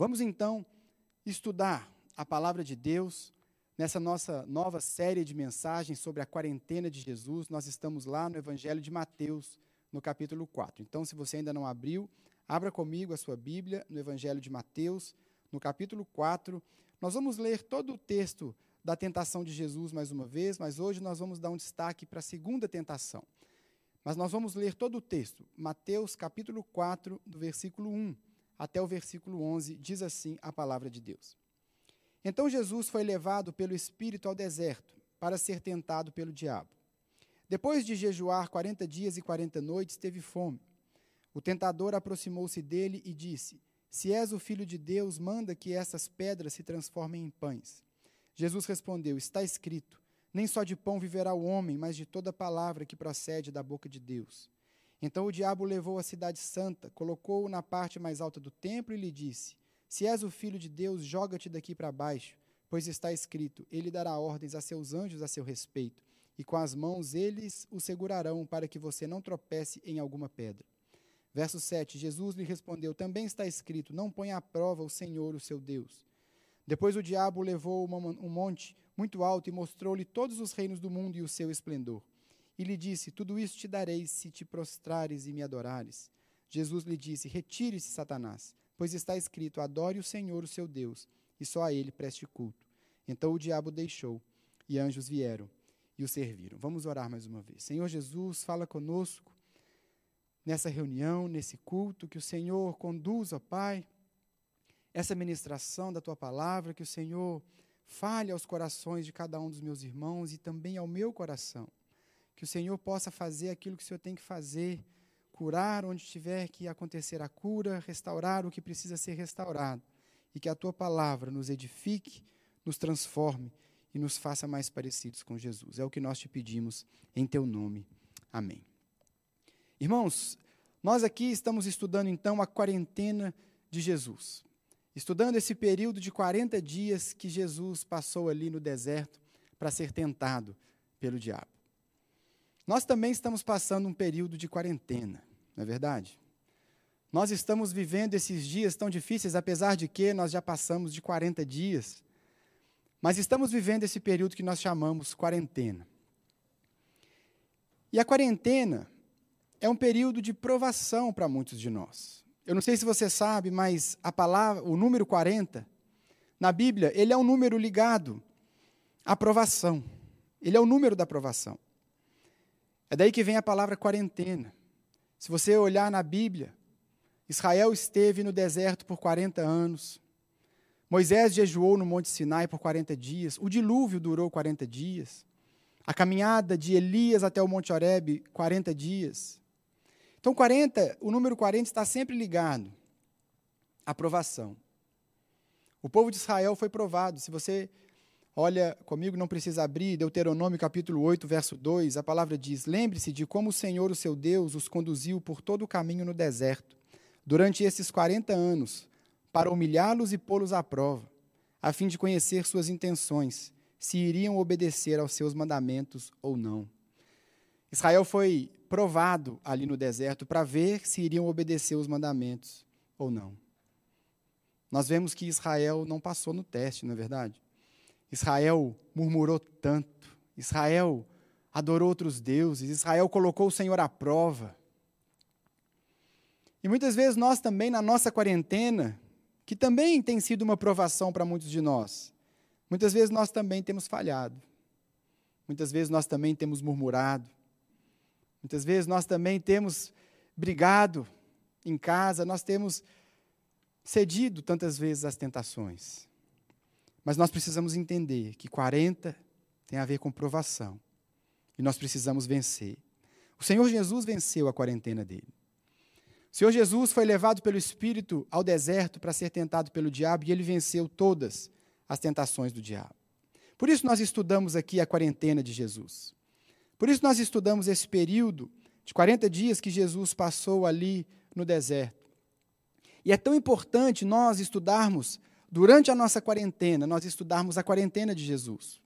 Vamos então estudar a palavra de Deus nessa nossa nova série de mensagens sobre a quarentena de Jesus. Nós estamos lá no Evangelho de Mateus, no capítulo 4. Então, se você ainda não abriu, abra comigo a sua Bíblia no Evangelho de Mateus, no capítulo 4. Nós vamos ler todo o texto da tentação de Jesus mais uma vez, mas hoje nós vamos dar um destaque para a segunda tentação. Mas nós vamos ler todo o texto. Mateus capítulo 4, do versículo 1 até o versículo 11, diz assim a palavra de Deus. Então Jesus foi levado pelo Espírito ao deserto para ser tentado pelo diabo. Depois de jejuar quarenta dias e quarenta noites, teve fome. O tentador aproximou-se dele e disse: Se és o filho de Deus, manda que essas pedras se transformem em pães. Jesus respondeu: Está escrito: Nem só de pão viverá o homem, mas de toda palavra que procede da boca de Deus. Então o diabo levou a cidade santa, colocou-o na parte mais alta do templo e lhe disse: Se és o filho de Deus, joga-te daqui para baixo, pois está escrito: Ele dará ordens a seus anjos a seu respeito, e com as mãos eles o segurarão para que você não tropece em alguma pedra. Verso 7: Jesus lhe respondeu: Também está escrito: Não ponha à prova o Senhor, o seu Deus. Depois o diabo levou um monte muito alto e mostrou-lhe todos os reinos do mundo e o seu esplendor e lhe disse: Tudo isso te darei se te prostrares e me adorares. Jesus lhe disse: Retire-se, Satanás, pois está escrito: Adore o Senhor, o seu Deus, e só a ele preste culto. Então o diabo deixou, e anjos vieram e o serviram. Vamos orar mais uma vez. Senhor Jesus, fala conosco nessa reunião, nesse culto, que o Senhor conduza, Pai, essa ministração da tua palavra, que o Senhor fale aos corações de cada um dos meus irmãos e também ao meu coração que o Senhor possa fazer aquilo que o Senhor tem que fazer, curar onde tiver que acontecer a cura, restaurar o que precisa ser restaurado, e que a tua palavra nos edifique, nos transforme e nos faça mais parecidos com Jesus. É o que nós te pedimos em teu nome. Amém. Irmãos, nós aqui estamos estudando então a quarentena de Jesus. Estudando esse período de 40 dias que Jesus passou ali no deserto para ser tentado pelo diabo. Nós também estamos passando um período de quarentena, não é verdade? Nós estamos vivendo esses dias tão difíceis, apesar de que nós já passamos de 40 dias. Mas estamos vivendo esse período que nós chamamos quarentena. E a quarentena é um período de provação para muitos de nós. Eu não sei se você sabe, mas a palavra, o número 40, na Bíblia, ele é um número ligado à provação. Ele é o número da provação. É daí que vem a palavra quarentena. Se você olhar na Bíblia, Israel esteve no deserto por 40 anos. Moisés jejuou no Monte Sinai por 40 dias. O dilúvio durou 40 dias. A caminhada de Elias até o Monte Horebe, 40 dias. Então, 40, o número 40 está sempre ligado à provação. O povo de Israel foi provado. Se você Olha comigo, não precisa abrir, Deuteronômio capítulo 8, verso 2, a palavra diz: Lembre-se de como o Senhor, o seu Deus, os conduziu por todo o caminho no deserto, durante esses 40 anos, para humilhá-los e pô-los à prova, a fim de conhecer suas intenções, se iriam obedecer aos seus mandamentos ou não. Israel foi provado ali no deserto para ver se iriam obedecer os mandamentos ou não. Nós vemos que Israel não passou no teste, não é verdade? Israel murmurou tanto, Israel adorou outros deuses, Israel colocou o Senhor à prova. E muitas vezes nós também, na nossa quarentena, que também tem sido uma provação para muitos de nós, muitas vezes nós também temos falhado, muitas vezes nós também temos murmurado, muitas vezes nós também temos brigado em casa, nós temos cedido tantas vezes às tentações. Mas nós precisamos entender que 40 tem a ver com provação. E nós precisamos vencer. O Senhor Jesus venceu a quarentena dele. O Senhor Jesus foi levado pelo Espírito ao deserto para ser tentado pelo diabo e ele venceu todas as tentações do diabo. Por isso nós estudamos aqui a quarentena de Jesus. Por isso nós estudamos esse período de 40 dias que Jesus passou ali no deserto. E é tão importante nós estudarmos durante a nossa quarentena, nós estudarmos a quarentena de Jesus,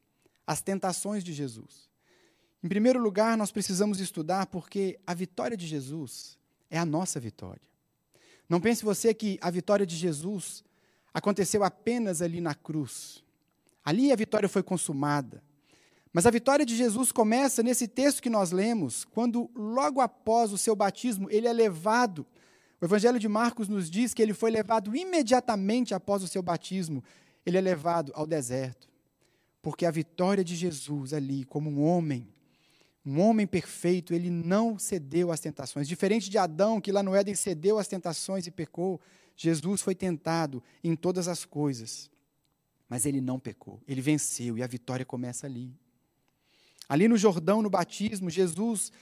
as tentações de Jesus. Em primeiro lugar, nós precisamos estudar porque a vitória de Jesus é a nossa vitória. Não pense você que a vitória de Jesus aconteceu apenas ali na cruz. Ali a vitória foi consumada. Mas a vitória de Jesus começa nesse texto que nós lemos, quando logo após o seu batismo, ele é levado. O Evangelho de Marcos nos diz que ele foi levado imediatamente após o seu batismo, ele é levado ao deserto. Porque a vitória de Jesus ali, como um homem, um homem perfeito, ele não cedeu às tentações. Diferente de Adão, que lá no Éden cedeu às tentações e pecou, Jesus foi tentado em todas as coisas. Mas ele não pecou, ele venceu e a vitória começa ali. Ali no Jordão, no batismo, Jesus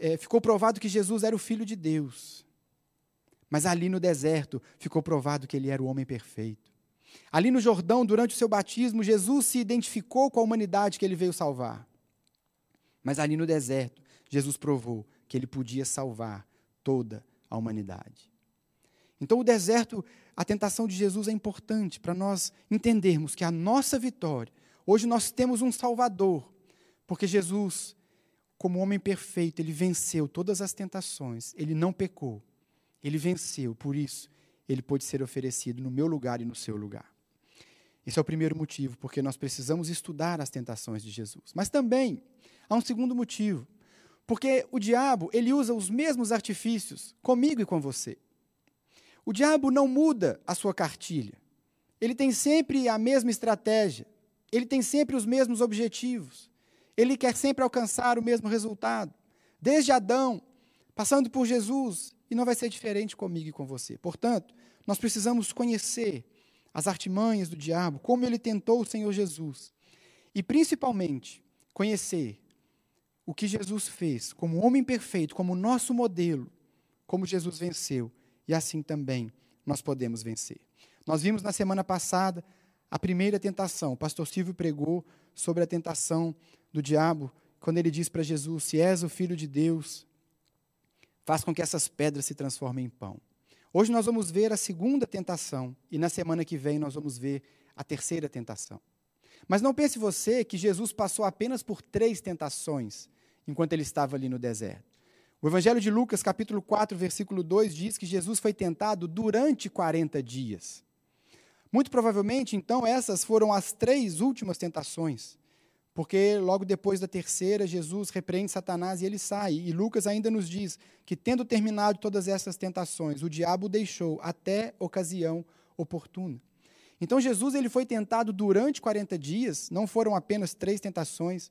é, ficou provado que Jesus era o Filho de Deus. Mas ali no deserto ficou provado que ele era o homem perfeito. Ali no Jordão, durante o seu batismo, Jesus se identificou com a humanidade que ele veio salvar. Mas ali no deserto, Jesus provou que ele podia salvar toda a humanidade. Então, o deserto, a tentação de Jesus é importante para nós entendermos que a nossa vitória, hoje nós temos um Salvador, porque Jesus, como homem perfeito, ele venceu todas as tentações, ele não pecou, ele venceu, por isso, ele pôde ser oferecido no meu lugar e no seu lugar. Esse é o primeiro motivo, porque nós precisamos estudar as tentações de Jesus. Mas também há um segundo motivo, porque o diabo, ele usa os mesmos artifícios comigo e com você. O diabo não muda a sua cartilha. Ele tem sempre a mesma estratégia. Ele tem sempre os mesmos objetivos. Ele quer sempre alcançar o mesmo resultado. Desde Adão, passando por Jesus, e não vai ser diferente comigo e com você. Portanto, nós precisamos conhecer as artimanhas do diabo, como ele tentou o Senhor Jesus. E principalmente, conhecer o que Jesus fez como homem perfeito, como nosso modelo, como Jesus venceu, e assim também nós podemos vencer. Nós vimos na semana passada a primeira tentação. O pastor Silvio pregou sobre a tentação do diabo, quando ele diz para Jesus: Se és o filho de Deus, faz com que essas pedras se transformem em pão. Hoje nós vamos ver a segunda tentação e na semana que vem nós vamos ver a terceira tentação. Mas não pense você que Jesus passou apenas por três tentações enquanto ele estava ali no deserto. O Evangelho de Lucas, capítulo 4, versículo 2, diz que Jesus foi tentado durante 40 dias. Muito provavelmente, então, essas foram as três últimas tentações. Porque logo depois da terceira, Jesus repreende Satanás e ele sai. E Lucas ainda nos diz que, tendo terminado todas essas tentações, o diabo o deixou até ocasião oportuna. Então, Jesus ele foi tentado durante 40 dias, não foram apenas três tentações.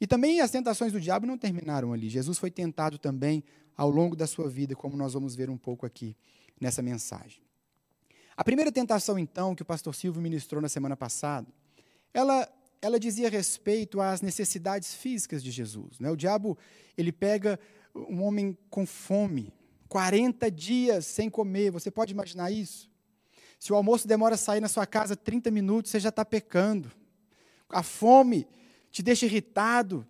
E também as tentações do diabo não terminaram ali. Jesus foi tentado também ao longo da sua vida, como nós vamos ver um pouco aqui nessa mensagem. A primeira tentação, então, que o pastor Silvio ministrou na semana passada, ela ela dizia respeito às necessidades físicas de Jesus. Né? O diabo ele pega um homem com fome, 40 dias sem comer. Você pode imaginar isso? Se o almoço demora a sair na sua casa 30 minutos, você já está pecando. A fome te deixa irritado,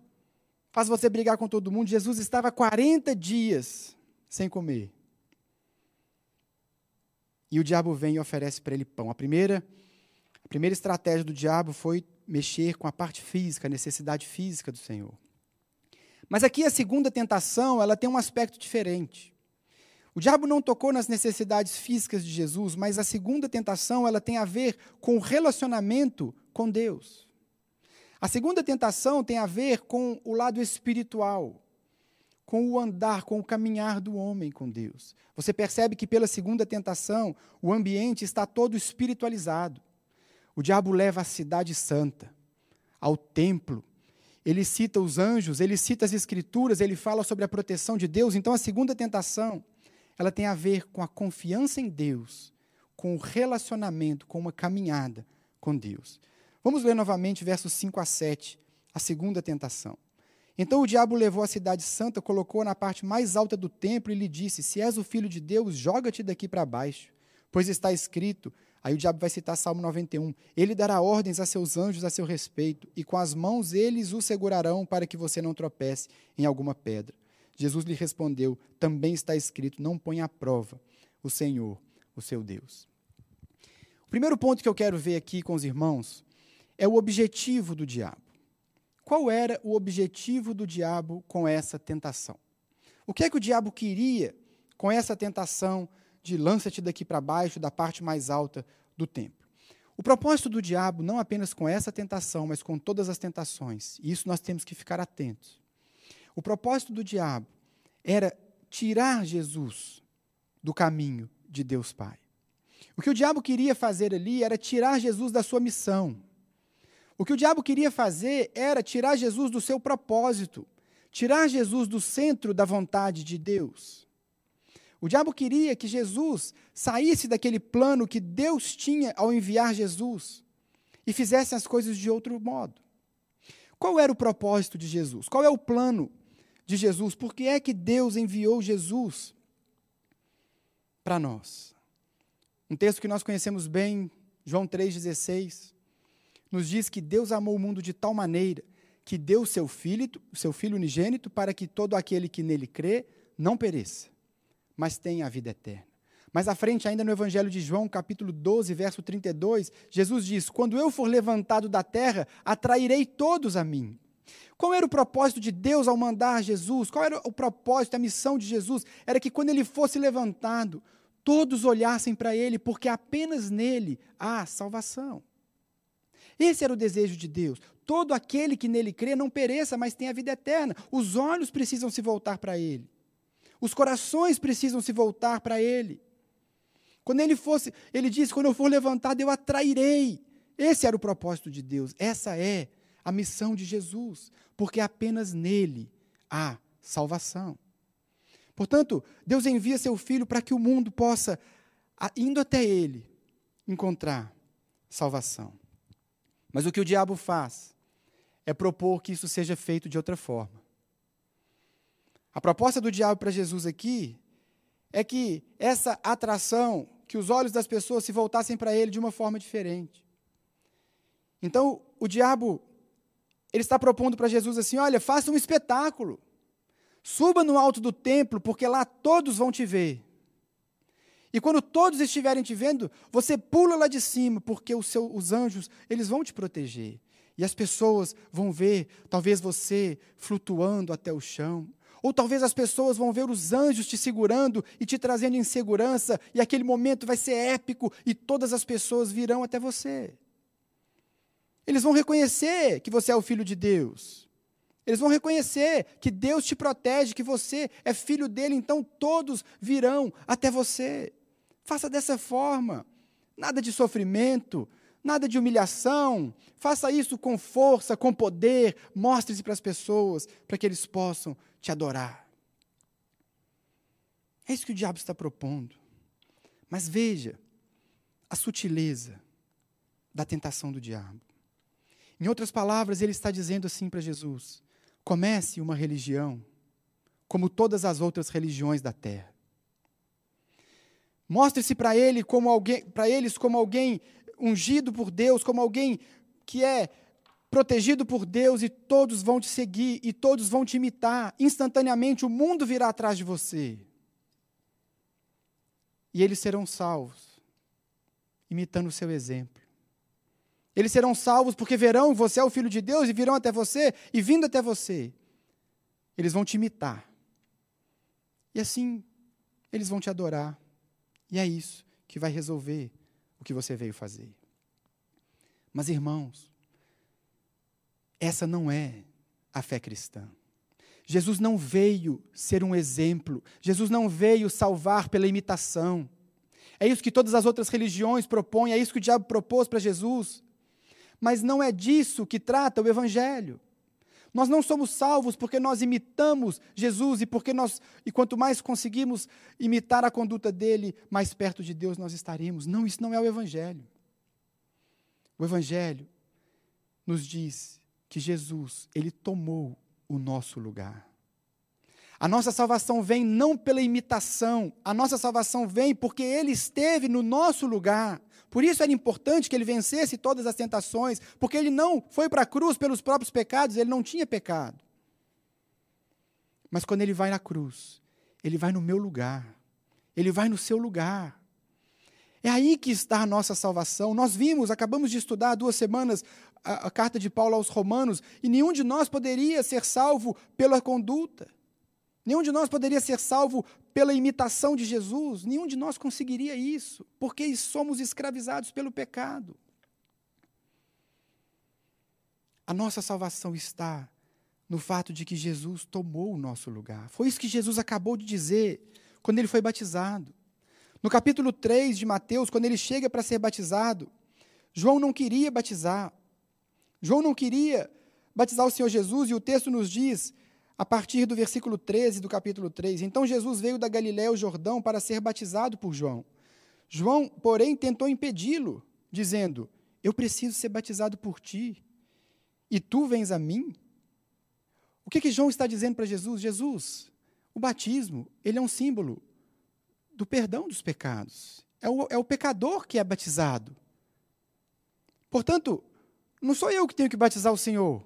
faz você brigar com todo mundo. Jesus estava 40 dias sem comer. E o diabo vem e oferece para ele pão. A primeira, a primeira estratégia do diabo foi mexer com a parte física, a necessidade física do Senhor. Mas aqui a segunda tentação, ela tem um aspecto diferente. O diabo não tocou nas necessidades físicas de Jesus, mas a segunda tentação, ela tem a ver com o relacionamento com Deus. A segunda tentação tem a ver com o lado espiritual, com o andar, com o caminhar do homem com Deus. Você percebe que pela segunda tentação, o ambiente está todo espiritualizado. O diabo leva a cidade santa, ao templo. Ele cita os anjos, ele cita as escrituras, ele fala sobre a proteção de Deus. Então a segunda tentação, ela tem a ver com a confiança em Deus, com o relacionamento, com uma caminhada com Deus. Vamos ler novamente versos 5 a 7, a segunda tentação. Então o diabo levou a cidade santa, colocou na parte mais alta do templo e lhe disse: Se és o filho de Deus, joga-te daqui para baixo, pois está escrito: Aí o diabo vai citar Salmo 91. Ele dará ordens a seus anjos a seu respeito, e com as mãos eles o segurarão para que você não tropece em alguma pedra. Jesus lhe respondeu: Também está escrito: Não ponha à prova o Senhor, o seu Deus. O primeiro ponto que eu quero ver aqui com os irmãos é o objetivo do diabo. Qual era o objetivo do diabo com essa tentação? O que é que o diabo queria com essa tentação de lança-te daqui para baixo, da parte mais alta do templo. O propósito do diabo, não apenas com essa tentação, mas com todas as tentações, e isso nós temos que ficar atentos. O propósito do diabo era tirar Jesus do caminho de Deus Pai. O que o diabo queria fazer ali era tirar Jesus da sua missão. O que o diabo queria fazer era tirar Jesus do seu propósito, tirar Jesus do centro da vontade de Deus. O diabo queria que Jesus saísse daquele plano que Deus tinha ao enviar Jesus e fizesse as coisas de outro modo. Qual era o propósito de Jesus? Qual é o plano de Jesus? Por que é que Deus enviou Jesus para nós? Um texto que nós conhecemos bem, João 3,16, nos diz que Deus amou o mundo de tal maneira que deu seu filho, seu filho unigênito, para que todo aquele que nele crê não pereça, mas tem a vida eterna. Mais à frente, ainda no Evangelho de João, capítulo 12, verso 32, Jesus diz: Quando eu for levantado da terra, atrairei todos a mim. Qual era o propósito de Deus ao mandar Jesus? Qual era o propósito, a missão de Jesus? Era que quando ele fosse levantado, todos olhassem para ele, porque apenas nele há salvação. Esse era o desejo de Deus. Todo aquele que nele crê não pereça, mas tenha a vida eterna. Os olhos precisam se voltar para ele. Os corações precisam se voltar para ele. Quando ele fosse, ele disse: quando eu for levantado, eu atrairei. Esse era o propósito de Deus. Essa é a missão de Jesus, porque apenas nele há salvação. Portanto, Deus envia seu filho para que o mundo possa, indo até ele, encontrar salvação. Mas o que o diabo faz é propor que isso seja feito de outra forma. A proposta do diabo para Jesus aqui é que essa atração, que os olhos das pessoas se voltassem para ele de uma forma diferente. Então, o diabo, ele está propondo para Jesus assim: olha, faça um espetáculo. Suba no alto do templo, porque lá todos vão te ver. E quando todos estiverem te vendo, você pula lá de cima, porque seu, os anjos, eles vão te proteger. E as pessoas vão ver, talvez você flutuando até o chão, ou talvez as pessoas vão ver os anjos te segurando e te trazendo em segurança, e aquele momento vai ser épico e todas as pessoas virão até você. Eles vão reconhecer que você é o filho de Deus. Eles vão reconhecer que Deus te protege, que você é filho dele, então todos virão até você. Faça dessa forma. Nada de sofrimento, nada de humilhação. Faça isso com força, com poder. Mostre-se para as pessoas, para que eles possam te adorar. É isso que o diabo está propondo. Mas veja a sutileza da tentação do diabo. Em outras palavras, ele está dizendo assim para Jesus: comece uma religião como todas as outras religiões da terra. Mostre-se para ele como alguém, para eles como alguém ungido por Deus, como alguém que é protegido por Deus e todos vão te seguir e todos vão te imitar. Instantaneamente o mundo virá atrás de você. E eles serão salvos, imitando o seu exemplo. Eles serão salvos porque verão que você é o filho de Deus e virão até você e vindo até você. Eles vão te imitar. E assim, eles vão te adorar. E é isso que vai resolver o que você veio fazer. Mas, irmãos, essa não é a fé cristã. Jesus não veio ser um exemplo, Jesus não veio salvar pela imitação. É isso que todas as outras religiões propõem, é isso que o diabo propôs para Jesus. Mas não é disso que trata o Evangelho. Nós não somos salvos porque nós imitamos Jesus e porque nós, e quanto mais conseguimos imitar a conduta dele, mais perto de Deus nós estaremos. Não, isso não é o Evangelho. O Evangelho nos diz que Jesus, ele tomou o nosso lugar. A nossa salvação vem não pela imitação, a nossa salvação vem porque ele esteve no nosso lugar. Por isso era importante que ele vencesse todas as tentações, porque ele não foi para a cruz pelos próprios pecados, ele não tinha pecado. Mas quando ele vai na cruz, ele vai no meu lugar, ele vai no seu lugar. É aí que está a nossa salvação. Nós vimos, acabamos de estudar há duas semanas a, a, carta de Paulo aos Romanos, e nenhum de nós poderia ser salvo pela conduta. Nenhum de nós poderia ser salvo pela imitação de Jesus, nenhum de nós conseguiria isso, porque somos escravizados pelo pecado. A nossa salvação está no fato de que Jesus tomou o nosso lugar. Foi isso que Jesus acabou de dizer quando ele foi batizado. No capítulo 3 de Mateus, quando ele chega para ser batizado, João não queria batizar. João não queria batizar o Senhor Jesus, e o texto nos diz, a partir do versículo 13 do capítulo 3, então Jesus veio da Galiléia ao Jordão para ser batizado por João. João, porém, tentou impedi-lo, dizendo: Eu preciso ser batizado por ti, e tu vens a mim? O que, que João está dizendo para Jesus? Jesus, o batismo, ele é um símbolo do perdão dos pecados. É o, é o pecador que é batizado. Portanto, não sou eu que tenho que batizar o Senhor,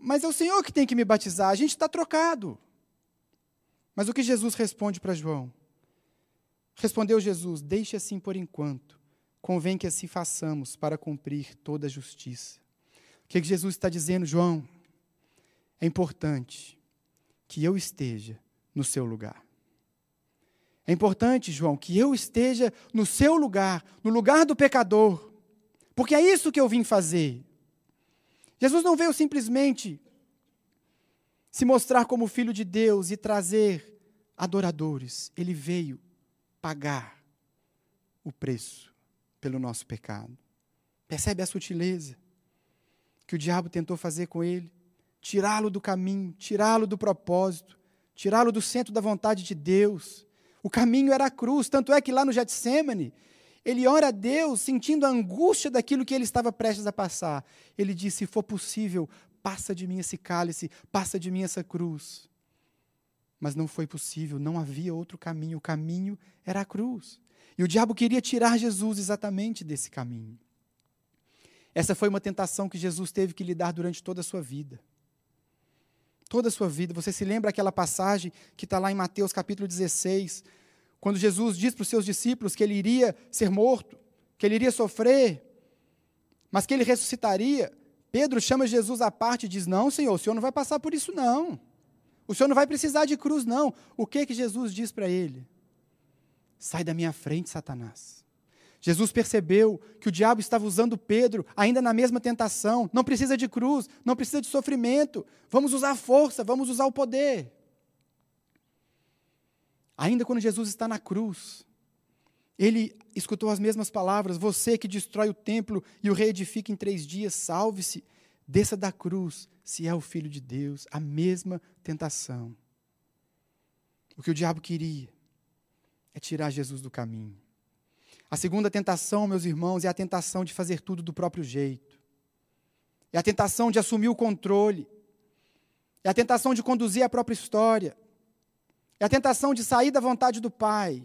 mas é o Senhor que tem que me batizar. A gente está trocado. Mas o que Jesus responde para João? Respondeu Jesus: Deixe assim por enquanto. Convém que assim façamos para cumprir toda a justiça. O que, Jesus está dizendo, João? É importante que eu esteja no seu lugar. É importante, João, que eu esteja no seu lugar, no lugar do pecador, porque é isso que eu vim fazer. Jesus não veio simplesmente se mostrar como filho de Deus e trazer adoradores, ele veio pagar o preço pelo nosso pecado. Percebe a sutileza que o diabo tentou fazer com ele? tirá-lo do caminho, tirá-lo do propósito, tirá-lo do centro da vontade de Deus. O caminho era a cruz, tanto é que lá no Getsemane, ele ora a Deus sentindo a angústia daquilo que ele estava prestes a passar. Ele disse: Se for possível, passa de mim esse cálice, passa de mim essa cruz. Mas não foi possível, não havia outro caminho, o caminho era a cruz. E o diabo queria tirar Jesus exatamente desse caminho. Essa foi uma tentação que Jesus teve que lidar durante toda a sua vida toda a sua vida. Você se lembra aquela passagem que está lá em Mateus capítulo 16, quando Jesus diz para os seus discípulos que ele iria ser morto, que ele iria sofrer, mas que ele ressuscitaria. Pedro chama Jesus à parte e diz: Não, Senhor, o Senhor não vai passar por isso, não. O Senhor não vai precisar de cruz, não. O que que Jesus diz para ele? Sai da minha frente, Satanás. Jesus percebeu que o diabo estava usando Pedro ainda na mesma tentação. Não precisa de cruz, não precisa de sofrimento. Vamos usar a força, vamos usar o poder. Ainda quando Jesus está na cruz, ele escutou as mesmas palavras: Você que destrói o templo e o reedifica em três dias, salve-se, desça da cruz, se é o filho de Deus. A mesma tentação. O que o diabo queria é tirar Jesus do caminho. A segunda tentação, meus irmãos, é a tentação de fazer tudo do próprio jeito. É a tentação de assumir o controle. É a tentação de conduzir a própria história. É a tentação de sair da vontade do Pai.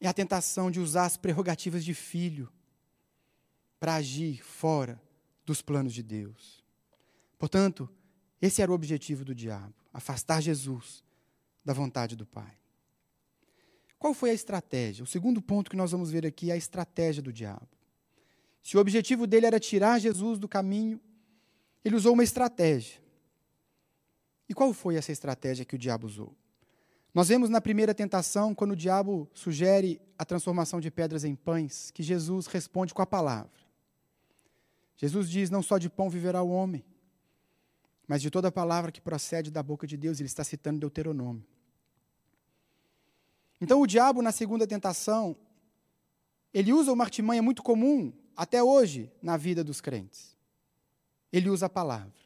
É a tentação de usar as prerrogativas de filho para agir fora dos planos de Deus. Portanto, esse era o objetivo do diabo: afastar Jesus da vontade do Pai. Qual foi a estratégia? O segundo ponto que nós vamos ver aqui é a estratégia do diabo. Se o objetivo dele era tirar Jesus do caminho, ele usou uma estratégia. E qual foi essa estratégia que o diabo usou? Nós vemos na primeira tentação, quando o diabo sugere a transformação de pedras em pães, que Jesus responde com a palavra. Jesus diz: Não só de pão viverá o homem, mas de toda palavra que procede da boca de Deus. Ele está citando Deuteronômio. Então, o diabo, na segunda tentação, ele usa uma artimanha muito comum até hoje na vida dos crentes. Ele usa a palavra.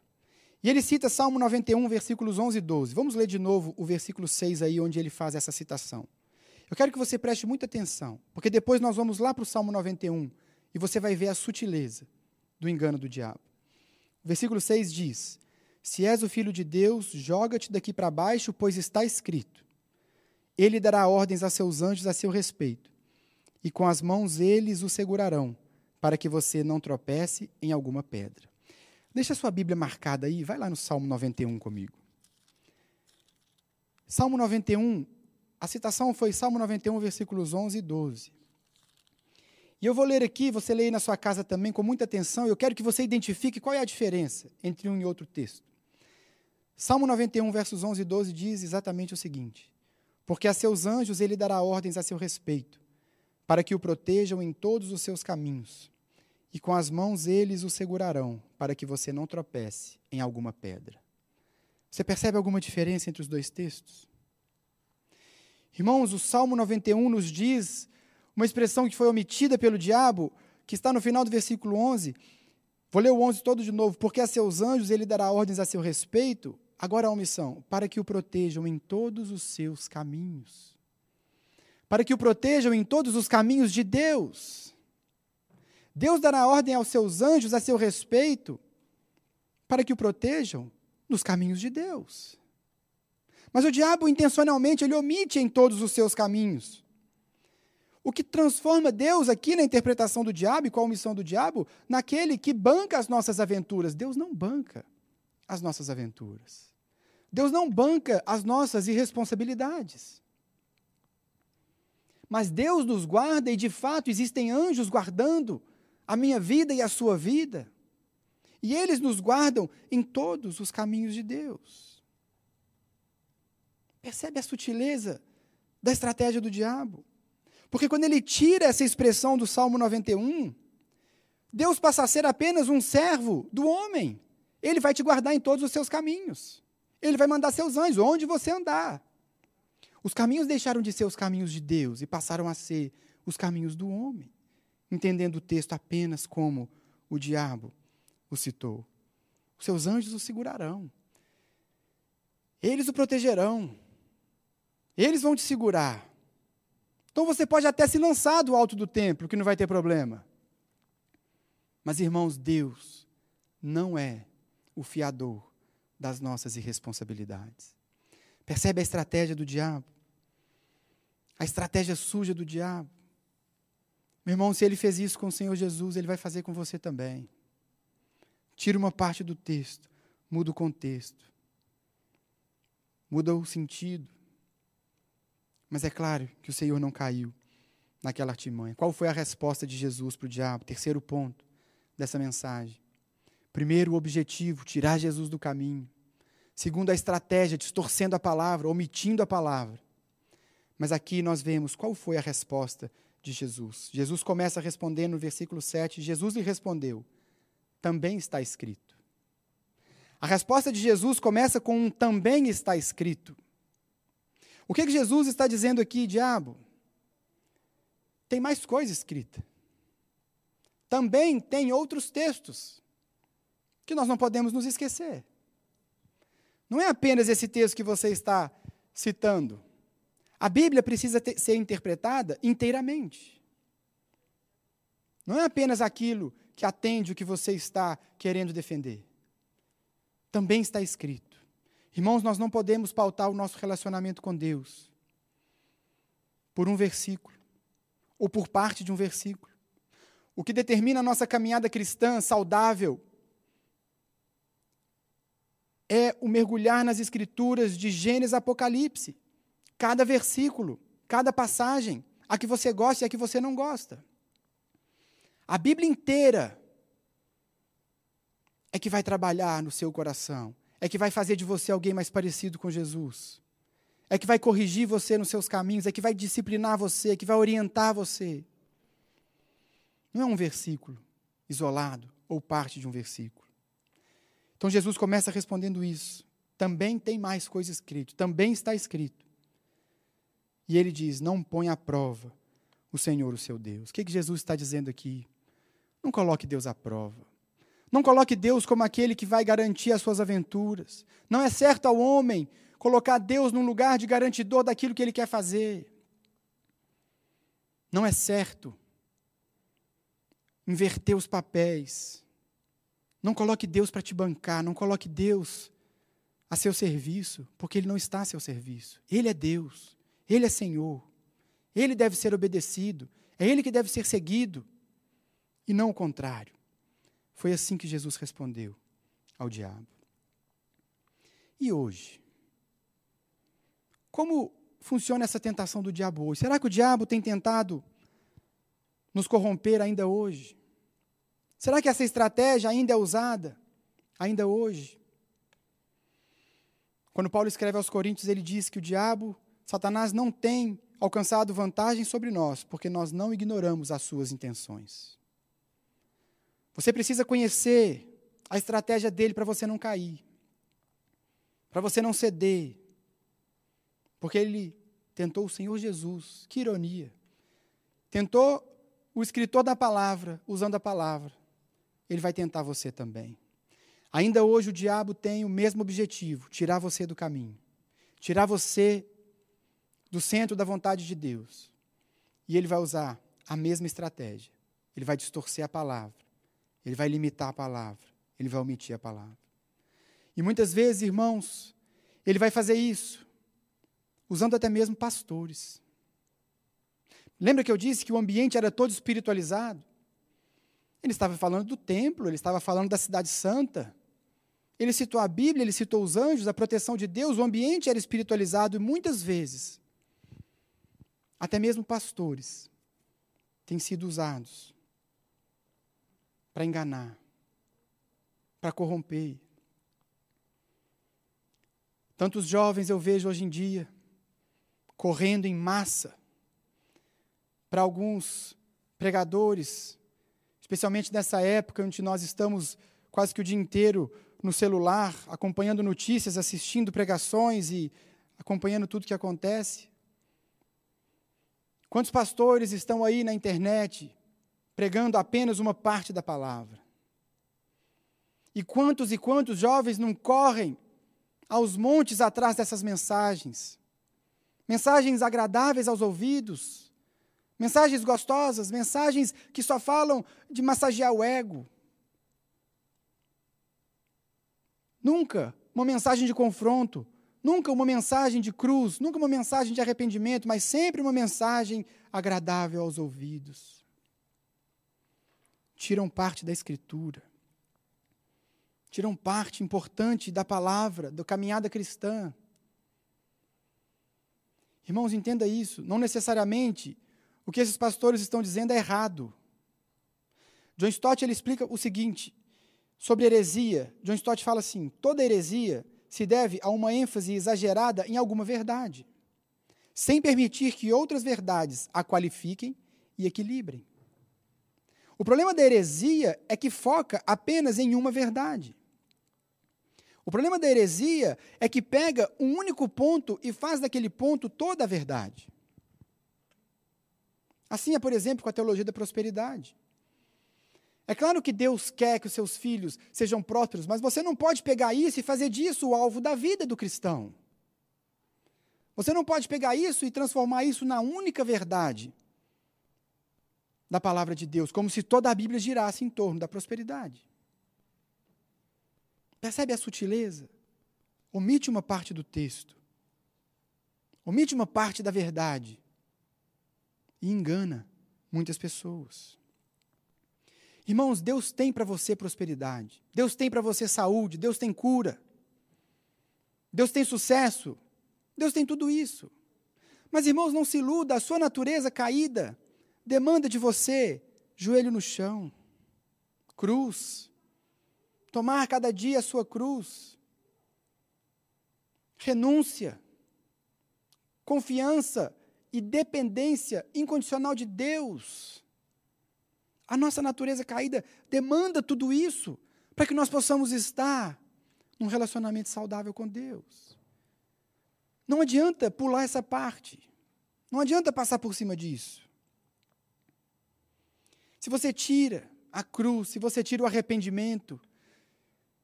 E ele cita Salmo 91, versículos 11 e 12. Vamos ler de novo o versículo 6 aí, onde ele faz essa citação. Eu quero que você preste muita atenção, porque depois nós vamos lá para o Salmo 91 e você vai ver a sutileza do engano do diabo. O versículo 6 diz: Se és o filho de Deus, joga-te daqui para baixo, pois está escrito: ele dará ordens a seus anjos a seu respeito, e com as mãos eles o segurarão, para que você não tropece em alguma pedra. Deixa a sua Bíblia marcada aí, vai lá no Salmo 91 comigo. Salmo 91, a citação foi Salmo 91, versículos 11 e 12. E eu vou ler aqui, você lê aí na sua casa também com muita atenção, eu quero que você identifique qual é a diferença entre um e outro texto. Salmo 91, versos 11 e 12 diz exatamente o seguinte: Porque a seus anjos ele dará ordens a seu respeito, para que o protejam em todos os seus caminhos, e com as mãos eles o segurarão, para que você não tropece em alguma pedra. Você percebe alguma diferença entre os dois textos? Irmãos, o Salmo 91 nos diz uma expressão que foi omitida pelo diabo, que está no final do versículo 11. Vou ler o 11 todo de novo. Porque a seus anjos ele dará ordens a seu respeito. Agora a omissão. Para que o protejam em todos os seus caminhos. Para que o protejam em todos os caminhos de Deus. Deus dará ordem aos seus anjos a seu respeito. Para que o protejam nos caminhos de Deus. Mas o diabo, intencionalmente, ele omite em todos os seus caminhos. O que transforma Deus aqui na interpretação do diabo e qual a missão do diabo? Naquele que banca as nossas aventuras. Deus não banca as nossas aventuras. Deus não banca as nossas irresponsabilidades. Mas Deus nos guarda e, de fato, existem anjos guardando a minha vida e a sua vida. E eles nos guardam em todos os caminhos de Deus. Percebe a sutileza da estratégia do diabo? Porque quando ele tira essa expressão do Salmo 91, Deus passa a ser apenas um servo do homem. Ele vai te guardar em todos os seus caminhos. Ele vai mandar seus anjos onde você andar. Os caminhos deixaram de ser os caminhos de Deus e passaram a ser os caminhos do homem, entendendo o texto apenas como o diabo o citou. Os seus anjos o segurarão. Eles o protegerão. Eles vão te segurar. Então você pode até se lançar do alto do templo, que não vai ter problema. Mas, irmãos, Deus não é o fiador das nossas irresponsabilidades. Percebe a estratégia do diabo? A estratégia suja do diabo. Meu irmão, se ele fez isso com o Senhor Jesus, ele vai fazer com você também. Tira uma parte do texto, muda o contexto, muda o sentido. Mas é claro que o Senhor não caiu naquela artimanha. Qual foi a resposta de Jesus para o diabo? Terceiro ponto dessa mensagem. Primeiro, o objetivo, tirar Jesus do caminho. Segundo, a estratégia, distorcendo a palavra, omitindo a palavra. Mas aqui nós vemos qual foi a resposta de Jesus. Jesus começa respondendo no versículo 7. Jesus lhe respondeu: também está escrito. A resposta de Jesus começa com um também está escrito. O que, que Jesus está dizendo aqui, diabo? Tem mais coisa escrita. Também tem outros textos que nós não podemos nos esquecer. Não é apenas esse texto que você está citando. A Bíblia precisa ter, ser interpretada inteiramente. Não é apenas aquilo que atende o que você está querendo defender. Também está escrito. Irmãos, nós não podemos pautar o nosso relacionamento com Deus por um versículo ou por parte de um versículo. O que determina a nossa caminhada cristã saudável é o mergulhar nas escrituras de Gênesis Apocalipse. Cada versículo, cada passagem, a que você gosta e a que você não gosta. A Bíblia inteira é que vai trabalhar no seu coração, é que vai fazer de você alguém mais parecido com Jesus, é que vai corrigir você nos seus caminhos, é que vai disciplinar você, é que vai orientar você. Não é um versículo isolado ou parte de um versículo. Então Jesus começa respondendo isso. Também tem mais coisa escrito, também está escrito. E ele diz: Não põe à prova o Senhor, o seu Deus. O que, que Jesus está dizendo aqui? Não coloque Deus à prova. Não coloque Deus como aquele que vai garantir as suas aventuras. Não é certo ao homem colocar Deus num lugar de garantidor daquilo que ele quer fazer. Não é certo inverter os papéis. Não coloque Deus para te bancar, não coloque Deus a seu serviço, porque ele não está a seu serviço. Ele é Deus, ele é Senhor. Ele deve ser obedecido, é ele que deve ser seguido e não o contrário. Foi assim que Jesus respondeu ao diabo. E hoje? Como funciona essa tentação do diabo hoje? Será que o diabo tem tentado nos corromper ainda hoje? Será que essa estratégia ainda é usada ainda hoje? Quando Paulo escreve aos Coríntios, ele diz que o diabo, Satanás, não tem alcançado vantagem sobre nós, porque nós não ignoramos as suas intenções. Você precisa conhecer a estratégia dele para você não cair, para você não ceder, porque ele tentou o Senhor Jesus, que ironia. Tentou o escritor da palavra, usando a palavra. Ele vai tentar você também. Ainda hoje o diabo tem o mesmo objetivo: tirar você do caminho, tirar você do centro da vontade de Deus. E ele vai usar a mesma estratégia. Ele vai distorcer a palavra, ele vai limitar a palavra, ele vai omitir a palavra. E muitas vezes, irmãos, ele vai fazer isso usando até mesmo pastores. Lembra que eu disse que o ambiente era todo espiritualizado? Ele estava falando do templo, ele estava falando da cidade santa. Ele citou a Bíblia, ele citou os anjos, a proteção de Deus, o ambiente era espiritualizado e muitas vezes, até mesmo pastores, têm sido usados para enganar, para corromper. Tantos jovens eu vejo hoje em dia correndo em massa para alguns pregadores, especialmente nessa época onde nós estamos quase que o dia inteiro no celular, acompanhando notícias, assistindo pregações e acompanhando tudo que acontece. Quantos pastores estão aí na internet pregando apenas uma parte da palavra? E quantos e quantos jovens não correm aos montes atrás dessas mensagens? Mensagens agradáveis aos ouvidos, Mensagens gostosas, mensagens que só falam de massagear o ego. Nunca uma mensagem de confronto, nunca uma mensagem de cruz, nunca uma mensagem de arrependimento, mas sempre uma mensagem agradável aos ouvidos. Tiram parte da Escritura, tiram parte importante da palavra, da caminhada cristã. Irmãos, entenda isso. Não necessariamente o que esses pastores estão dizendo é errado. John Stott ele explica o seguinte sobre heresia. John Stott fala assim: toda heresia se deve a uma ênfase exagerada em alguma verdade, sem permitir que outras verdades a qualifiquem e equilibrem. O problema da heresia é que foca apenas em uma verdade. O problema da heresia é que pega um único ponto e faz daquele ponto toda a verdade. Assim é, por exemplo, com a teologia da prosperidade. É claro que Deus quer que os seus filhos sejam prósperos, mas você não pode pegar isso e fazer disso o alvo da vida do cristão. Você não pode pegar isso e transformar isso na única verdade da palavra de Deus, como se toda a Bíblia girasse em torno da prosperidade. Percebe a sutileza? Omite uma parte do texto. Omite uma parte da verdade e engana muitas pessoas. Irmãos, Deus tem para você prosperidade, Deus tem para você saúde, Deus tem cura, Deus tem sucesso, Deus tem tudo isso. Mas, irmãos, não se iluda, a sua natureza caída demanda de você joelho no chão, cruz, tomar cada dia a sua cruz, renúncia, confiança e dependência incondicional de Deus. A nossa natureza caída demanda tudo isso para que nós possamos estar num relacionamento saudável com Deus. Não adianta pular essa parte. Não adianta passar por cima disso. Se você tira a cruz, se você tira o arrependimento,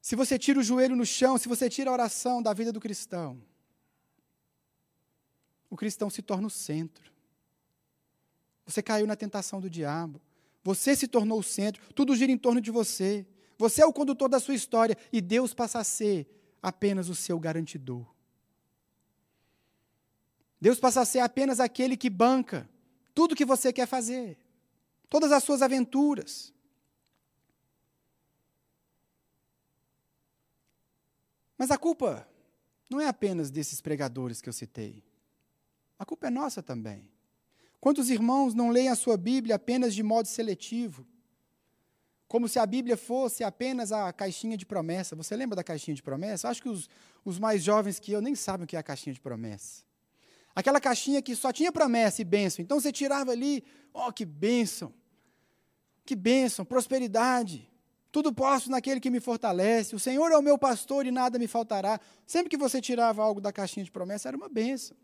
se você tira o joelho no chão, se você tira a oração da vida do cristão, o cristão se torna o centro. Você caiu na tentação do diabo. Você se tornou o centro. Tudo gira em torno de você. Você é o condutor da sua história e Deus passa a ser apenas o seu garantidor. Deus passa a ser apenas aquele que banca tudo que você quer fazer, todas as suas aventuras. Mas a culpa não é apenas desses pregadores que eu citei. A culpa é nossa também. Quantos irmãos não leem a sua Bíblia apenas de modo seletivo? como se a Bíblia fosse apenas a caixinha de promessa. Você lembra da caixinha de promessa? Acho que os, os mais jovens que eu nem sabem o que é a caixinha de promessa. Aquela caixinha que só tinha promessa e bênção. Então você tirava ali, oh, que bênção, que bênção, prosperidade. Tudo posso naquele que me fortalece. O Senhor é o meu pastor e nada me faltará. Sempre que você tirava algo da caixinha de promessa, era uma bênção.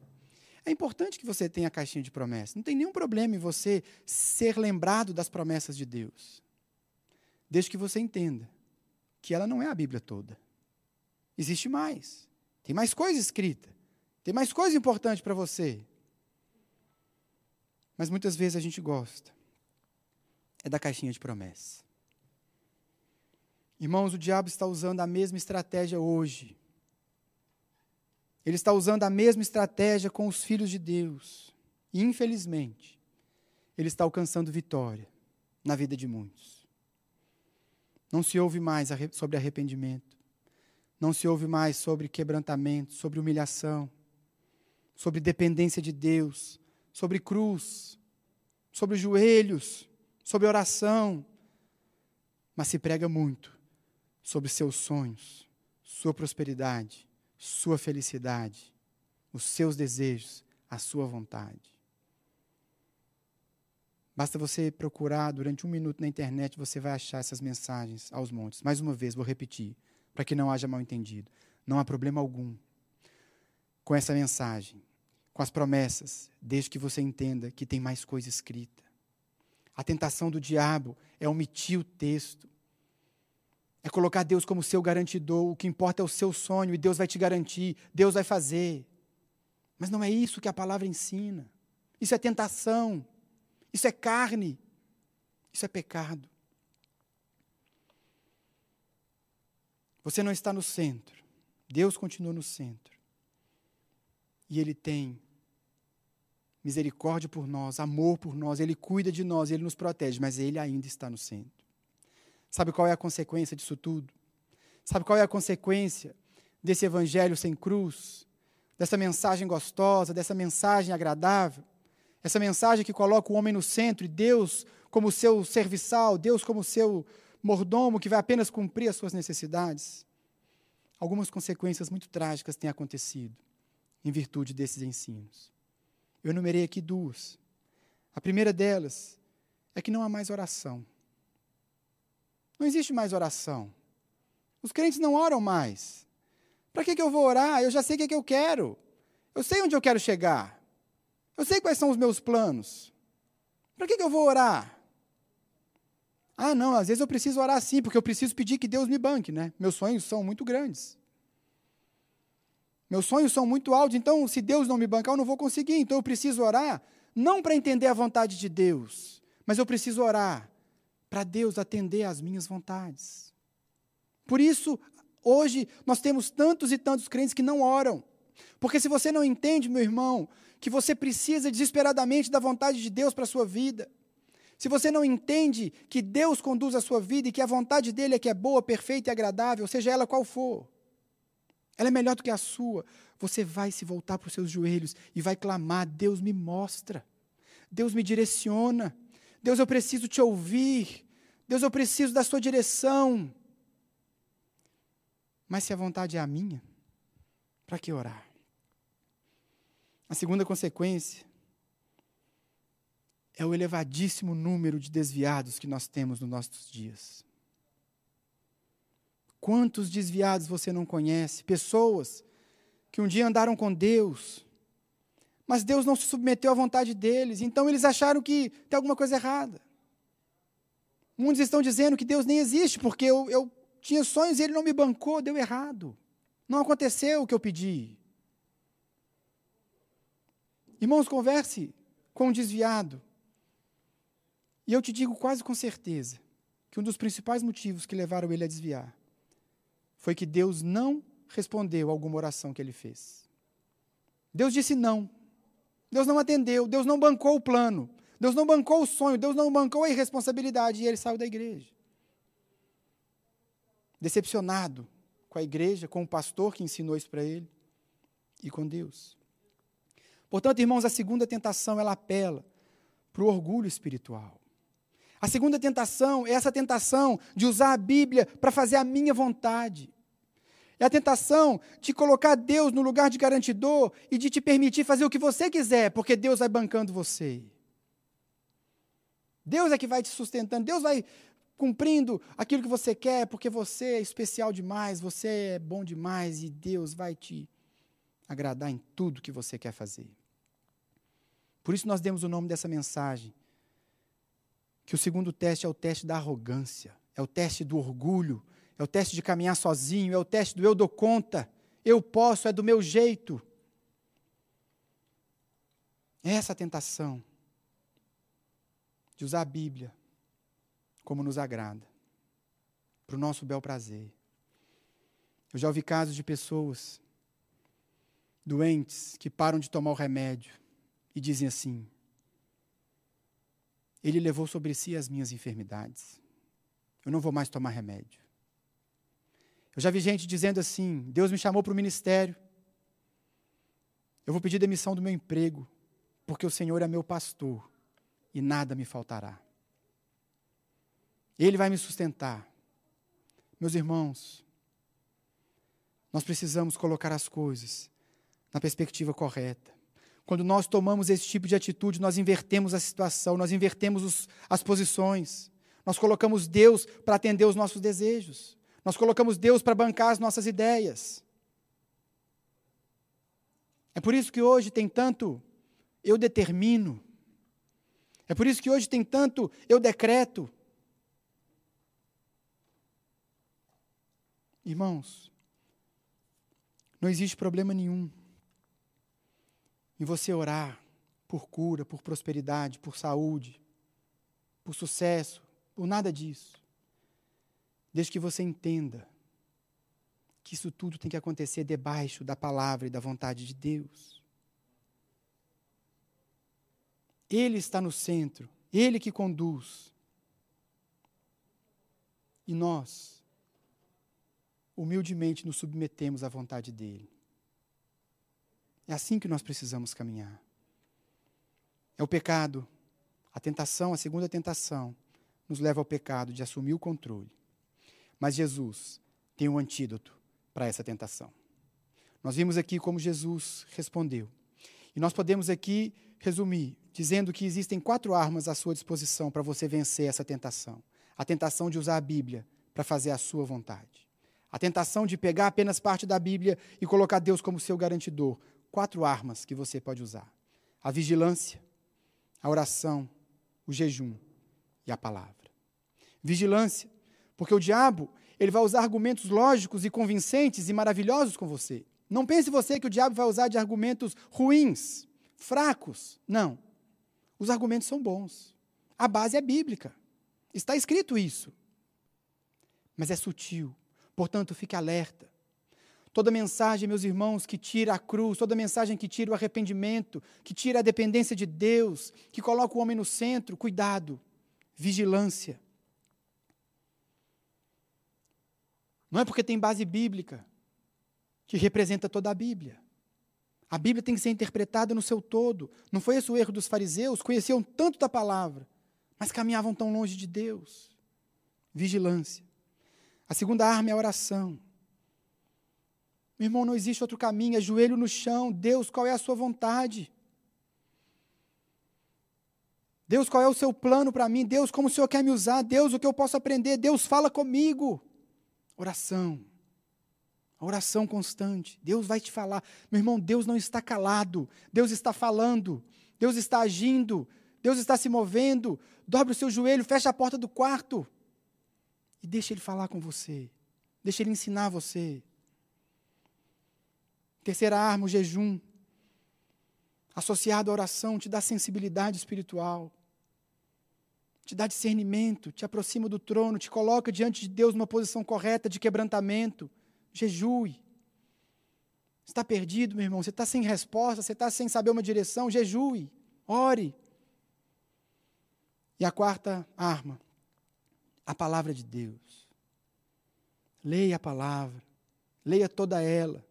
É importante que você tenha a caixinha de promessa. Não tem nenhum problema em você ser lembrado das promessas de Deus. Desde que você entenda que ela não é a Bíblia toda. Existe mais. Tem mais coisa escrita. Tem mais coisa importante para você. Mas muitas vezes a gente gosta. É da caixinha de promessa. Irmãos, o diabo está usando a mesma estratégia hoje ele está usando a mesma estratégia com os filhos de Deus. E, infelizmente, ele está alcançando vitória na vida de muitos. Não se ouve mais sobre arrependimento. Não se ouve mais sobre quebrantamento, sobre humilhação, sobre dependência de Deus, sobre cruz, sobre joelhos, sobre oração. Mas se prega muito sobre seus sonhos, sua prosperidade, sua felicidade, os seus desejos, a sua vontade. Basta você procurar durante um minuto na internet, você vai achar essas mensagens aos montes. Mais uma vez, vou repetir, para que não haja mal entendido. Não há problema algum com essa mensagem, com as promessas, desde que você entenda que tem mais coisa escrita. A tentação do diabo é omitir o texto, é colocar Deus como seu garantidor. O que importa é o seu sonho e Deus vai te garantir, Deus vai fazer. Mas não é isso que a palavra ensina. Isso é tentação. Isso é carne. Isso é pecado. Você não está no centro. Deus continua no centro. E Ele tem misericórdia por nós, amor por nós, Ele cuida de nós, Ele nos protege, mas Ele ainda está no centro. Sabe qual é a consequência disso tudo? Sabe qual é a consequência desse evangelho sem cruz? Dessa mensagem gostosa, dessa mensagem agradável? Essa mensagem que coloca o homem no centro e Deus como seu serviçal, Deus como seu mordomo que vai apenas cumprir as suas necessidades? Algumas consequências muito trágicas têm acontecido em virtude desses ensinos. Eu enumerei aqui duas. A primeira delas é que não há mais oração. Não existe mais oração. Os crentes não oram mais. Para que, que eu vou orar? Eu já sei o que, que eu quero. Eu sei onde eu quero chegar. Eu sei quais são os meus planos. Para que, que eu vou orar? Ah, não, às vezes eu preciso orar sim, porque eu preciso pedir que Deus me banque, né? Meus sonhos são muito grandes. Meus sonhos são muito altos, então se Deus não me bancar, eu não vou conseguir. Então eu preciso orar, não para entender a vontade de Deus, mas eu preciso orar para Deus atender às minhas vontades. Por isso, hoje, nós temos tantos e tantos crentes que não oram. Porque se você não entende, meu irmão, que você precisa desesperadamente da vontade de Deus para a sua vida, se você não entende que Deus conduz a sua vida e que a vontade dele é que é boa, perfeita e agradável, seja ela qual for, ela é melhor do que a sua, você vai se voltar para os seus joelhos e vai clamar: Deus me mostra, Deus me direciona, Deus, eu preciso te ouvir. Deus, eu preciso da sua direção. Mas se a vontade é a minha, para que orar? A segunda consequência é o elevadíssimo número de desviados que nós temos nos nossos dias. Quantos desviados você não conhece? Pessoas que um dia andaram com Deus, mas Deus não se submeteu à vontade deles, então eles acharam que tem alguma coisa errada. Muitos estão dizendo que Deus nem existe, porque eu, eu tinha sonhos e ele não me bancou, deu errado. Não aconteceu o que eu pedi. Irmãos, converse com um desviado. E eu te digo quase com certeza que um dos principais motivos que levaram ele a desviar foi que Deus não respondeu a alguma oração que ele fez. Deus disse não. Deus não atendeu, Deus não bancou o plano, Deus não bancou o sonho, Deus não bancou a irresponsabilidade e ele saiu da igreja. Decepcionado com a igreja, com o pastor que ensinou isso para ele e com Deus. Portanto, irmãos, a segunda tentação ela apela para o orgulho espiritual. A segunda tentação é essa tentação de usar a Bíblia para fazer a minha vontade. É a tentação de colocar Deus no lugar de garantidor e de te permitir fazer o que você quiser, porque Deus vai bancando você. Deus é que vai te sustentando, Deus vai cumprindo aquilo que você quer, porque você é especial demais, você é bom demais e Deus vai te agradar em tudo que você quer fazer. Por isso nós demos o nome dessa mensagem, que o segundo teste é o teste da arrogância, é o teste do orgulho, é o teste de caminhar sozinho, é o teste do eu dou conta, eu posso, é do meu jeito. É essa tentação de usar a Bíblia como nos agrada, para o nosso bel prazer. Eu já ouvi casos de pessoas doentes que param de tomar o remédio e dizem assim: Ele levou sobre si as minhas enfermidades. Eu não vou mais tomar remédio. Eu já vi gente dizendo assim: Deus me chamou para o ministério. Eu vou pedir demissão do meu emprego, porque o Senhor é meu pastor e nada me faltará. Ele vai me sustentar. Meus irmãos, nós precisamos colocar as coisas na perspectiva correta. Quando nós tomamos esse tipo de atitude, nós invertemos a situação, nós invertemos os, as posições. Nós colocamos Deus para atender os nossos desejos. Nós colocamos Deus para bancar as nossas ideias. É por isso que hoje tem tanto eu determino. É por isso que hoje tem tanto eu decreto. Irmãos, não existe problema nenhum em você orar por cura, por prosperidade, por saúde, por sucesso, por nada disso. Desde que você entenda que isso tudo tem que acontecer debaixo da palavra e da vontade de Deus. Ele está no centro, ele que conduz. E nós humildemente nos submetemos à vontade dele. É assim que nós precisamos caminhar. É o pecado, a tentação, a segunda tentação, nos leva ao pecado de assumir o controle. Mas Jesus tem um antídoto para essa tentação. Nós vimos aqui como Jesus respondeu. E nós podemos aqui resumir, dizendo que existem quatro armas à sua disposição para você vencer essa tentação. A tentação de usar a Bíblia para fazer a sua vontade. A tentação de pegar apenas parte da Bíblia e colocar Deus como seu garantidor. Quatro armas que você pode usar: a vigilância, a oração, o jejum e a palavra. Vigilância, porque o diabo ele vai usar argumentos lógicos e convincentes e maravilhosos com você. Não pense você que o diabo vai usar de argumentos ruins, fracos. Não. Os argumentos são bons. A base é bíblica. Está escrito isso. Mas é sutil, Portanto, fique alerta. Toda mensagem, meus irmãos, que tira a cruz, toda mensagem que tira o arrependimento, que tira a dependência de Deus, que coloca o homem no centro, cuidado, vigilância. Não é porque tem base bíblica que representa toda a Bíblia. A Bíblia tem que ser interpretada no seu todo. Não foi esse o erro dos fariseus? Conheciam tanto da palavra, mas caminhavam tão longe de Deus. Vigilância. A segunda arma é a oração. Meu irmão, não existe outro caminho, é joelho no chão. Deus, qual é a sua vontade? Deus, qual é o seu plano para mim? Deus, como o Senhor quer me usar? Deus, o que eu posso aprender? Deus, fala comigo. Oração. A oração constante. Deus vai te falar. Meu irmão, Deus não está calado. Deus está falando. Deus está agindo. Deus está se movendo. Dobre o seu joelho, fecha a porta do quarto. E deixa ele falar com você. Deixa ele ensinar você. Terceira arma, o jejum. Associado à oração, te dá sensibilidade espiritual. Te dá discernimento, te aproxima do trono, te coloca diante de Deus numa posição correta de quebrantamento. Jejue. Está perdido, meu irmão? Você está sem resposta, você está sem saber uma direção? Jejue. Ore. E a quarta arma, a palavra de Deus. Leia a palavra, leia toda ela,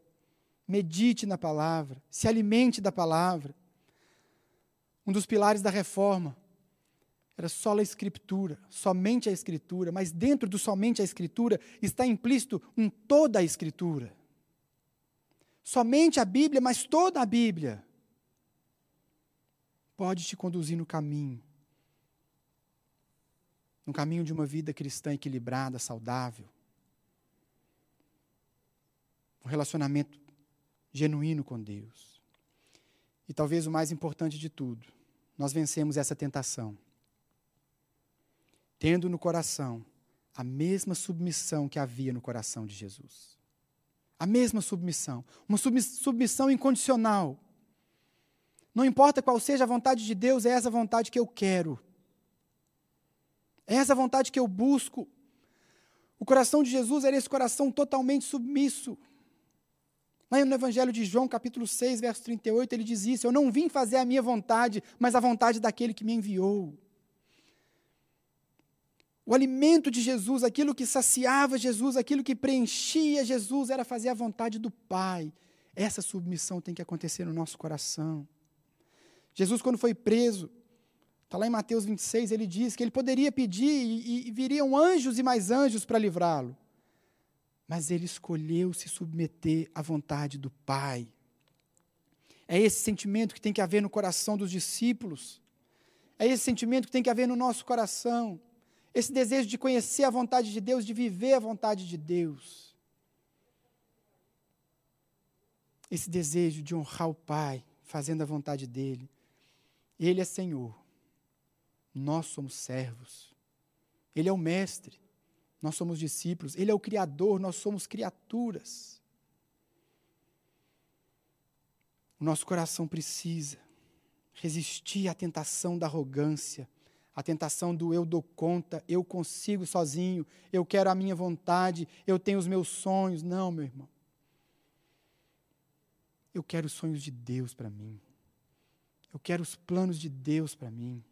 medite na palavra, se alimente da palavra. Um dos pilares da reforma era só a Escritura, somente a Escritura, mas dentro do somente a Escritura está implícito um toda a Escritura. Somente a Bíblia, mas toda a Bíblia pode te conduzir no caminho no caminho de uma vida cristã equilibrada, saudável. Um relacionamento genuíno com Deus. E talvez o mais importante de tudo, nós vencemos essa tentação. Tendo no coração a mesma submissão que havia no coração de Jesus. A mesma submissão. Uma submissão incondicional. Não importa qual seja a vontade de Deus, é essa vontade que eu quero. É essa vontade que eu busco. O coração de Jesus era esse coração totalmente submisso. Lá no Evangelho de João, capítulo 6, verso 38, ele diz isso: Eu não vim fazer a minha vontade, mas a vontade daquele que me enviou. O alimento de Jesus, aquilo que saciava Jesus, aquilo que preenchia Jesus, era fazer a vontade do Pai. Essa submissão tem que acontecer no nosso coração. Jesus, quando foi preso, Está lá em Mateus 26, ele diz que ele poderia pedir e, e viriam anjos e mais anjos para livrá-lo. Mas ele escolheu se submeter à vontade do Pai. É esse sentimento que tem que haver no coração dos discípulos. É esse sentimento que tem que haver no nosso coração. Esse desejo de conhecer a vontade de Deus, de viver a vontade de Deus. Esse desejo de honrar o Pai, fazendo a vontade dele. Ele é Senhor. Nós somos servos. Ele é o mestre. Nós somos discípulos. Ele é o criador. Nós somos criaturas. O nosso coração precisa resistir à tentação da arrogância, à tentação do eu dou conta, eu consigo sozinho, eu quero a minha vontade, eu tenho os meus sonhos. Não, meu irmão. Eu quero os sonhos de Deus para mim. Eu quero os planos de Deus para mim.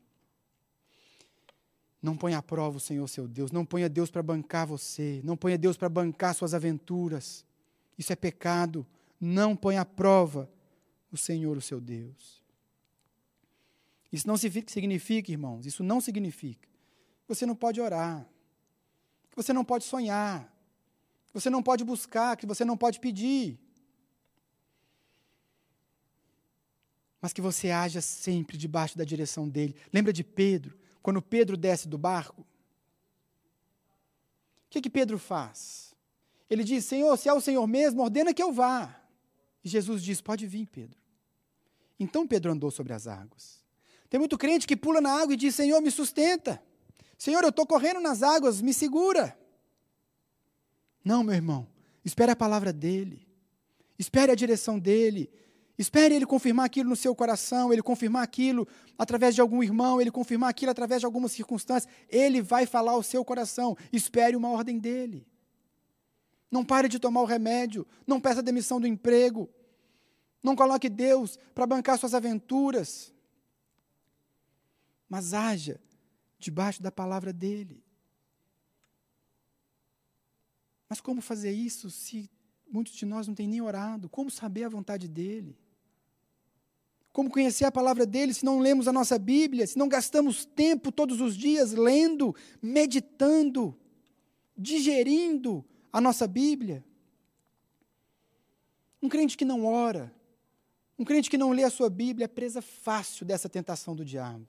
Não ponha à prova o Senhor seu Deus. Não ponha Deus para bancar você. Não ponha Deus para bancar suas aventuras. Isso é pecado. Não ponha à prova o Senhor, o seu Deus. Isso não significa, irmãos, isso não significa que você não pode orar, que você não pode sonhar, que você não pode buscar, que você não pode pedir. Mas que você haja sempre debaixo da direção dele. Lembra de Pedro? quando Pedro desce do barco, o que, que Pedro faz? Ele diz: Senhor, se é o Senhor mesmo, ordena que eu vá. E Jesus diz: Pode vir, Pedro. Então Pedro andou sobre as águas. Tem muito crente que pula na água e diz: Senhor, me sustenta. Senhor, eu estou correndo nas águas, me segura. Não, meu irmão. Espere a palavra dele. Espere a direção dele. Espere ele confirmar aquilo no seu coração, ele confirmar aquilo através de algum irmão, ele confirmar aquilo através de algumas circunstâncias. Ele vai falar ao seu coração. Espere uma ordem dele. Não pare de tomar o remédio. Não peça demissão do emprego. Não coloque Deus para bancar suas aventuras. Mas haja debaixo da palavra dele. Mas como fazer isso se muitos de nós não têm nem orado? Como saber a vontade dele? Como conhecer a palavra dele se não lemos a nossa Bíblia, se não gastamos tempo todos os dias lendo, meditando, digerindo a nossa Bíblia? Um crente que não ora, um crente que não lê a sua Bíblia é presa fácil dessa tentação do diabo.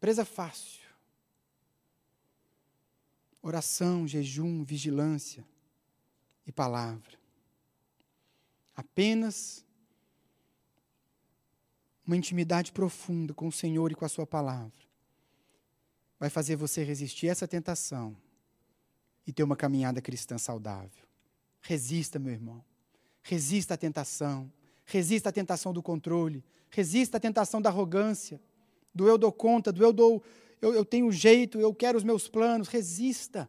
Presa fácil. Oração, jejum, vigilância e palavra. Apenas uma intimidade profunda com o Senhor e com a Sua palavra, vai fazer você resistir a essa tentação e ter uma caminhada cristã saudável. Resista, meu irmão. Resista à tentação. Resista à tentação do controle. Resista à tentação da arrogância, do eu dou conta, do eu dou, eu, eu tenho jeito, eu quero os meus planos. Resista.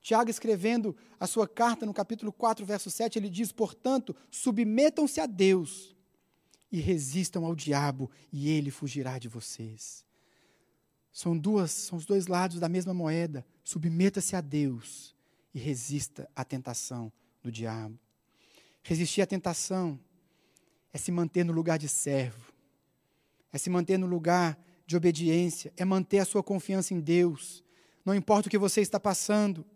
Tiago, escrevendo a sua carta no capítulo 4, verso 7, ele diz: Portanto, submetam-se a Deus e resistam ao diabo, e ele fugirá de vocês. São duas, são os dois lados da mesma moeda. Submeta-se a Deus e resista à tentação do diabo. Resistir à tentação é se manter no lugar de servo, é se manter no lugar de obediência, é manter a sua confiança em Deus. Não importa o que você está passando,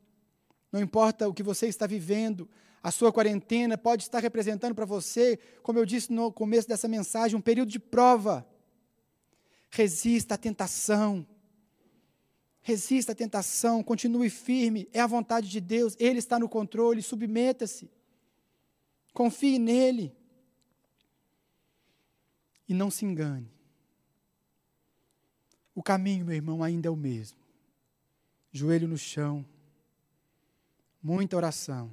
não importa o que você está vivendo, a sua quarentena pode estar representando para você, como eu disse no começo dessa mensagem, um período de prova. Resista à tentação. Resista à tentação, continue firme, é a vontade de Deus, Ele está no controle, submeta-se. Confie nele. E não se engane. O caminho, meu irmão, ainda é o mesmo. Joelho no chão, muita oração,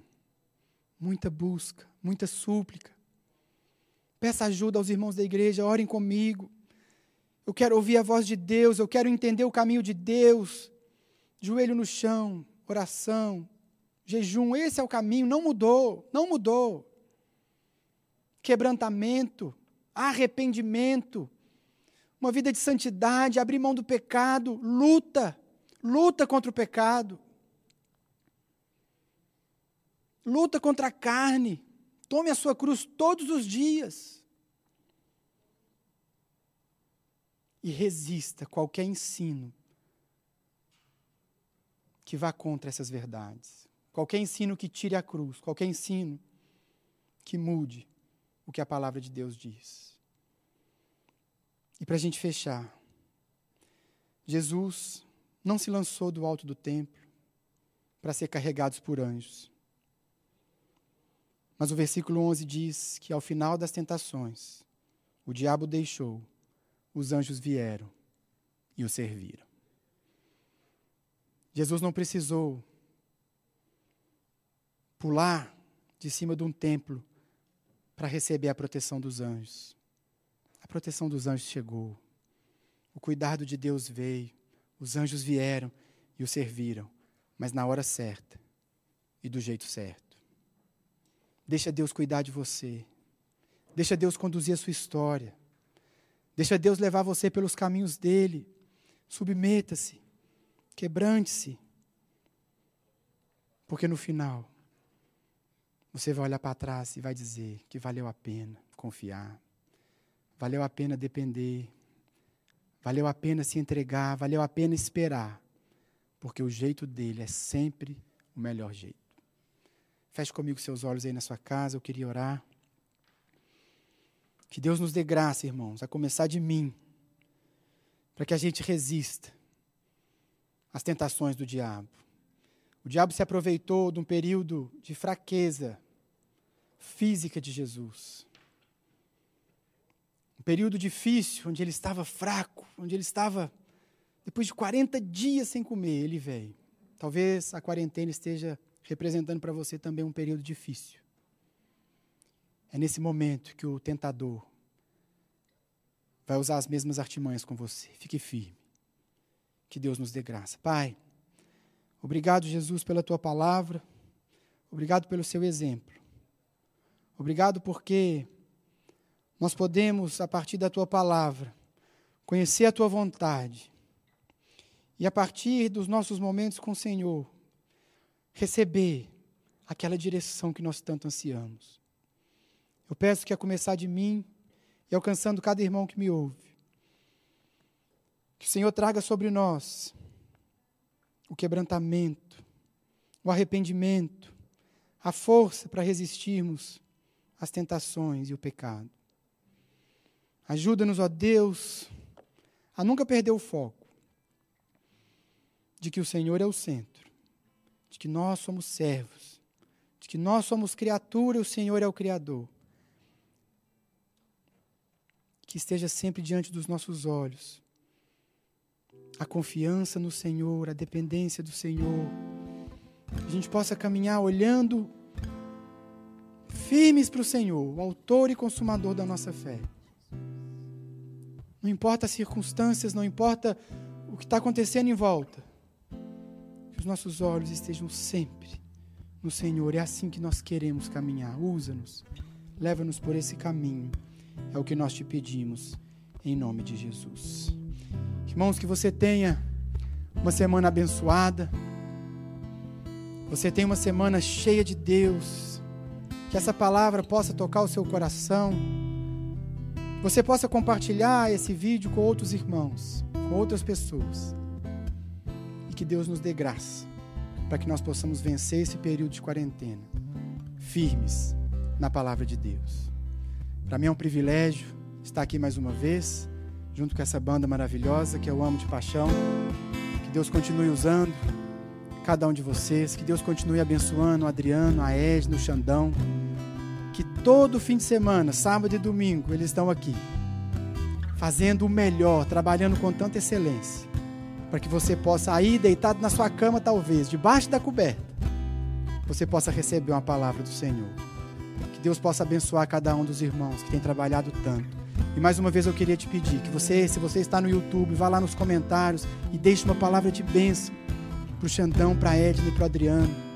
muita busca, muita súplica. Peça ajuda aos irmãos da igreja, orem comigo. Eu quero ouvir a voz de Deus, eu quero entender o caminho de Deus. Joelho no chão, oração, jejum, esse é o caminho, não mudou, não mudou. Quebrantamento, arrependimento, uma vida de santidade, abrir mão do pecado, luta, luta contra o pecado. Luta contra a carne. Tome a sua cruz todos os dias. E resista qualquer ensino que vá contra essas verdades. Qualquer ensino que tire a cruz, qualquer ensino que mude o que a palavra de Deus diz. E para a gente fechar, Jesus não se lançou do alto do templo para ser carregados por anjos. Mas o versículo 11 diz que ao final das tentações, o diabo deixou, os anjos vieram e o serviram. Jesus não precisou pular de cima de um templo para receber a proteção dos anjos. A proteção dos anjos chegou. O cuidado de Deus veio. Os anjos vieram e o serviram, mas na hora certa e do jeito certo. Deixa Deus cuidar de você. Deixa Deus conduzir a sua história. Deixa Deus levar você pelos caminhos dele. Submeta-se. Quebrante-se. Porque no final, você vai olhar para trás e vai dizer que valeu a pena confiar. Valeu a pena depender. Valeu a pena se entregar. Valeu a pena esperar. Porque o jeito dele é sempre o melhor jeito. Feche comigo seus olhos aí na sua casa, eu queria orar. Que Deus nos dê graça, irmãos, a começar de mim, para que a gente resista às tentações do diabo. O diabo se aproveitou de um período de fraqueza física de Jesus. Período difícil, onde ele estava fraco, onde ele estava, depois de 40 dias sem comer, ele veio. Talvez a quarentena esteja representando para você também um período difícil. É nesse momento que o tentador vai usar as mesmas artimanhas com você. Fique firme. Que Deus nos dê graça. Pai, obrigado, Jesus, pela tua palavra. Obrigado pelo seu exemplo. Obrigado porque nós podemos, a partir da tua palavra, conhecer a tua vontade. E a partir dos nossos momentos com o Senhor, receber aquela direção que nós tanto ansiamos. Eu peço que a começar de mim e alcançando cada irmão que me ouve, que o Senhor traga sobre nós o quebrantamento, o arrependimento, a força para resistirmos às tentações e o pecado. Ajuda-nos, ó Deus, a nunca perder o foco de que o Senhor é o centro de que nós somos servos, de que nós somos criatura e o Senhor é o Criador. Que esteja sempre diante dos nossos olhos a confiança no Senhor, a dependência do Senhor. Que a gente possa caminhar olhando firmes para o Senhor, o Autor e Consumador da nossa fé. Não importa as circunstâncias, não importa o que está acontecendo em volta nossos olhos estejam sempre no Senhor. É assim que nós queremos caminhar. Usa-nos, leva-nos por esse caminho. É o que nós te pedimos, em nome de Jesus. Irmãos, que você tenha uma semana abençoada. Você tenha uma semana cheia de Deus. Que essa palavra possa tocar o seu coração. Você possa compartilhar esse vídeo com outros irmãos com outras pessoas. E que Deus nos dê graça para que nós possamos vencer esse período de quarentena, firmes na palavra de Deus. Para mim é um privilégio estar aqui mais uma vez, junto com essa banda maravilhosa que eu amo de paixão. Que Deus continue usando cada um de vocês, que Deus continue abençoando o Adriano, a Edna, o Xandão. Todo fim de semana, sábado e domingo, eles estão aqui, fazendo o melhor, trabalhando com tanta excelência, para que você possa ir deitado na sua cama, talvez, debaixo da coberta, você possa receber uma palavra do Senhor. Que Deus possa abençoar cada um dos irmãos que tem trabalhado tanto. E mais uma vez eu queria te pedir que você, se você está no YouTube, vá lá nos comentários e deixe uma palavra de bênção para o Xandão, para a Edna e para o Adriano.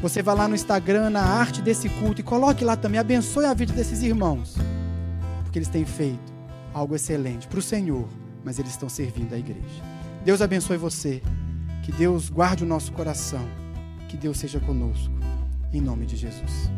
Você vá lá no Instagram, na arte desse culto, e coloque lá também, abençoe a vida desses irmãos. Porque eles têm feito algo excelente para o Senhor, mas eles estão servindo a igreja. Deus abençoe você. Que Deus guarde o nosso coração. Que Deus seja conosco. Em nome de Jesus.